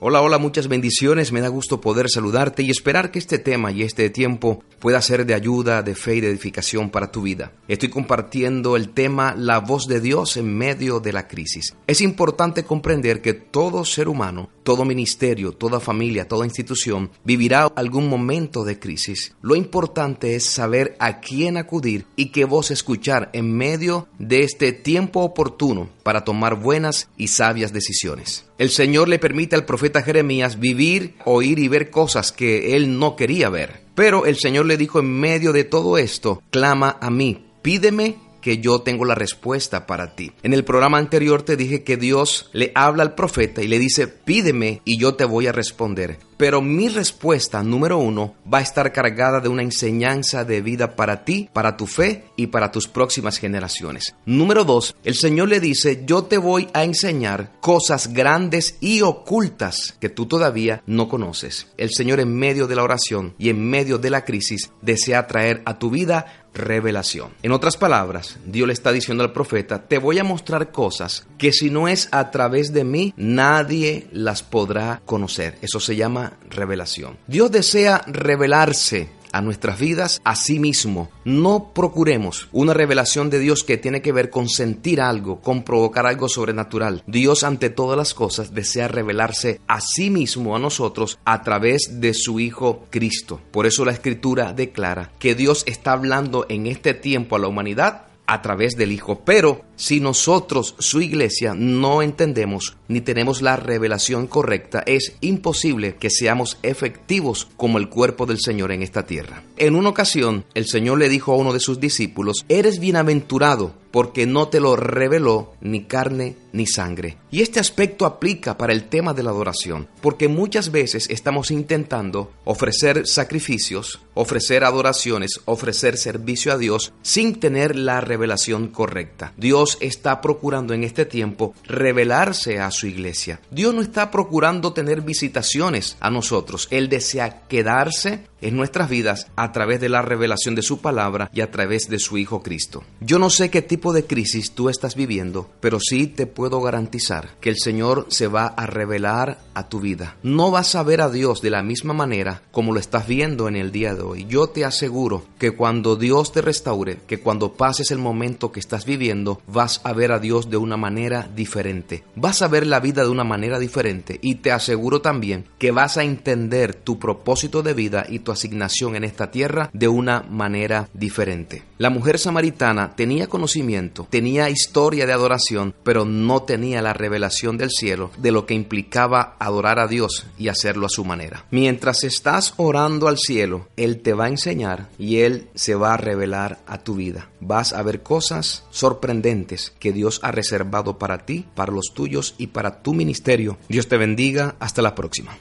Hola, hola, muchas bendiciones. Me da gusto poder saludarte y esperar que este tema y este tiempo pueda ser de ayuda, de fe y de edificación para tu vida. Estoy compartiendo el tema La voz de Dios en medio de la crisis. Es importante comprender que todo ser humano, todo ministerio, toda familia, toda institución vivirá algún momento de crisis. Lo importante es saber a quién acudir y qué voz escuchar en medio de este tiempo oportuno para tomar buenas y sabias decisiones. El Señor le permite al profeta Jeremías vivir, oír y ver cosas que él no quería ver. Pero el Señor le dijo en medio de todo esto, clama a mí, pídeme que yo tengo la respuesta para ti. En el programa anterior te dije que Dios le habla al profeta y le dice, pídeme y yo te voy a responder. Pero mi respuesta número uno va a estar cargada de una enseñanza de vida para ti, para tu fe y para tus próximas generaciones. Número dos, el Señor le dice, yo te voy a enseñar cosas grandes y ocultas que tú todavía no conoces. El Señor en medio de la oración y en medio de la crisis desea traer a tu vida revelación. En otras palabras, Dios le está diciendo al profeta, te voy a mostrar cosas que si no es a través de mí, nadie las podrá conocer. Eso se llama revelación. Dios desea revelarse a nuestras vidas a sí mismo. No procuremos una revelación de Dios que tiene que ver con sentir algo, con provocar algo sobrenatural. Dios ante todas las cosas desea revelarse a sí mismo a nosotros a través de su Hijo Cristo. Por eso la Escritura declara que Dios está hablando en este tiempo a la humanidad a través del Hijo. Pero si nosotros, su iglesia, no entendemos ni tenemos la revelación correcta, es imposible que seamos efectivos como el cuerpo del Señor en esta tierra. En una ocasión, el Señor le dijo a uno de sus discípulos, eres bienaventurado porque no te lo reveló ni carne ni sangre. Y este aspecto aplica para el tema de la adoración, porque muchas veces estamos intentando ofrecer sacrificios, ofrecer adoraciones, ofrecer servicio a Dios sin tener la revelación correcta. Dios está procurando en este tiempo revelarse a su iglesia. Dios no está procurando tener visitaciones a nosotros. Él desea quedarse en nuestras vidas a través de la revelación de su palabra y a través de su Hijo Cristo. Yo no sé qué tipo de crisis tú estás viviendo, pero sí te puedo garantizar que el Señor se va a revelar a tu vida. No vas a ver a Dios de la misma manera como lo estás viendo en el día de hoy. Yo te aseguro que cuando Dios te restaure, que cuando pases el momento que estás viviendo, vas a ver a Dios de una manera diferente. Vas a ver la vida de una manera diferente y te aseguro también que vas a entender tu propósito de vida y asignación en esta tierra de una manera diferente. La mujer samaritana tenía conocimiento, tenía historia de adoración, pero no tenía la revelación del cielo de lo que implicaba adorar a Dios y hacerlo a su manera. Mientras estás orando al cielo, Él te va a enseñar y Él se va a revelar a tu vida. Vas a ver cosas sorprendentes que Dios ha reservado para ti, para los tuyos y para tu ministerio. Dios te bendiga. Hasta la próxima.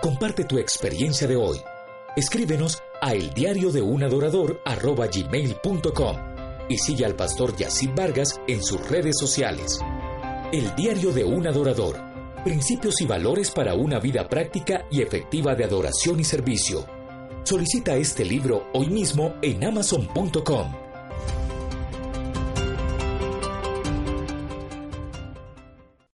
Comparte tu experiencia de hoy. Escríbenos a el diario de un gmail.com y sigue al pastor Yacid Vargas en sus redes sociales. El diario de un adorador. Principios y valores para una vida práctica y efectiva de adoración y servicio. Solicita este libro hoy mismo en amazon.com.